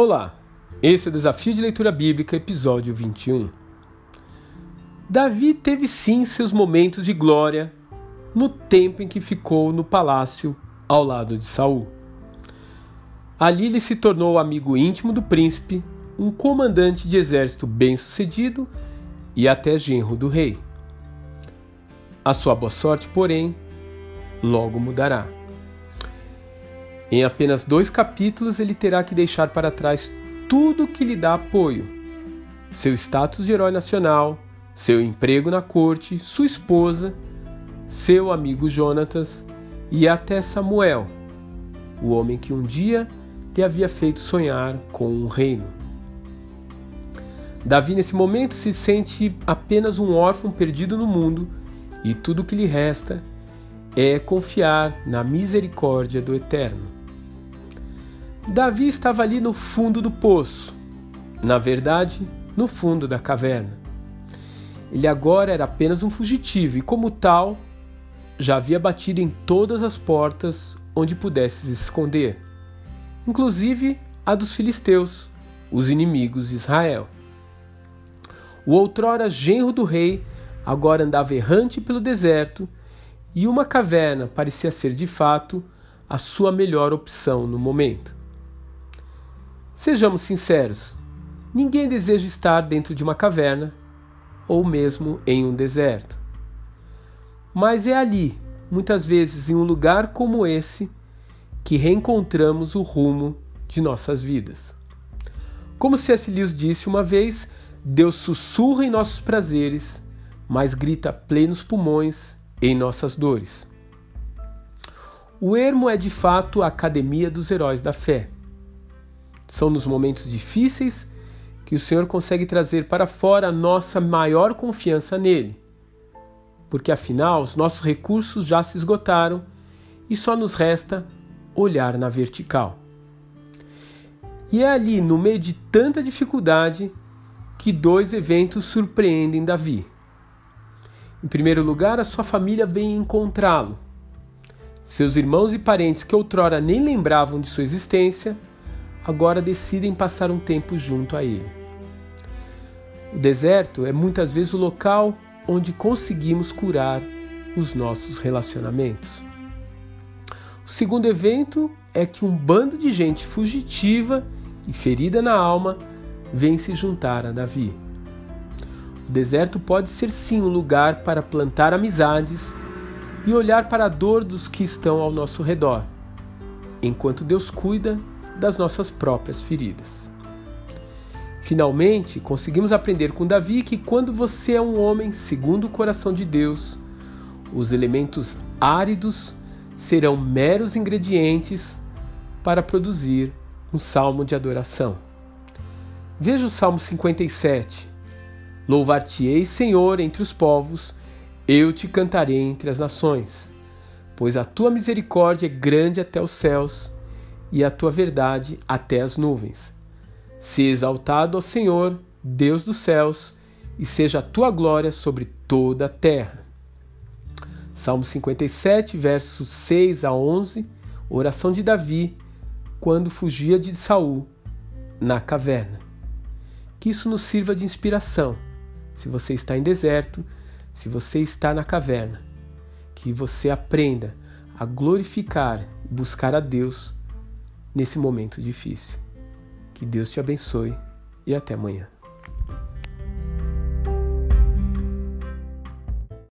Olá, esse é o Desafio de Leitura Bíblica, episódio 21. Davi teve sim seus momentos de glória no tempo em que ficou no palácio ao lado de Saul. Ali ele se tornou amigo íntimo do príncipe, um comandante de exército bem-sucedido e até genro do rei. A sua boa sorte, porém, logo mudará. Em apenas dois capítulos, ele terá que deixar para trás tudo que lhe dá apoio: seu status de herói nacional, seu emprego na corte, sua esposa, seu amigo Jonatas e até Samuel, o homem que um dia lhe havia feito sonhar com um reino. Davi, nesse momento, se sente apenas um órfão perdido no mundo e tudo o que lhe resta é confiar na misericórdia do Eterno. Davi estava ali no fundo do poço, na verdade, no fundo da caverna. Ele agora era apenas um fugitivo e, como tal, já havia batido em todas as portas onde pudesse se esconder, inclusive a dos filisteus, os inimigos de Israel. O outrora genro do rei agora andava errante pelo deserto e uma caverna parecia ser de fato a sua melhor opção no momento. Sejamos sinceros, ninguém deseja estar dentro de uma caverna ou mesmo em um deserto. Mas é ali, muitas vezes em um lugar como esse, que reencontramos o rumo de nossas vidas. Como C.S. Lewis disse uma vez, Deus sussurra em nossos prazeres, mas grita plenos pulmões em nossas dores. O ermo é de fato a academia dos heróis da fé. São nos momentos difíceis que o Senhor consegue trazer para fora a nossa maior confiança nele. Porque afinal, os nossos recursos já se esgotaram e só nos resta olhar na vertical. E é ali, no meio de tanta dificuldade, que dois eventos surpreendem Davi. Em primeiro lugar, a sua família vem encontrá-lo. Seus irmãos e parentes que outrora nem lembravam de sua existência agora decidem passar um tempo junto a ele. O deserto é muitas vezes o local onde conseguimos curar os nossos relacionamentos. O segundo evento é que um bando de gente fugitiva e ferida na alma vem se juntar a Davi. O deserto pode ser sim um lugar para plantar amizades e olhar para a dor dos que estão ao nosso redor, enquanto Deus cuida das nossas próprias feridas. Finalmente, conseguimos aprender com Davi que quando você é um homem segundo o coração de Deus, os elementos áridos serão meros ingredientes para produzir um salmo de adoração. Veja o Salmo 57. Louvar-te-ei, Senhor, entre os povos, eu te cantarei entre as nações, pois a tua misericórdia é grande até os céus e a tua verdade até as nuvens. Se exaltado ao Senhor, Deus dos céus, e seja a tua glória sobre toda a terra. Salmo 57, versos 6 a 11, oração de Davi quando fugia de Saul na caverna. Que isso nos sirva de inspiração. Se você está em deserto, se você está na caverna, que você aprenda a glorificar buscar a Deus nesse momento difícil. Que Deus te abençoe e até amanhã.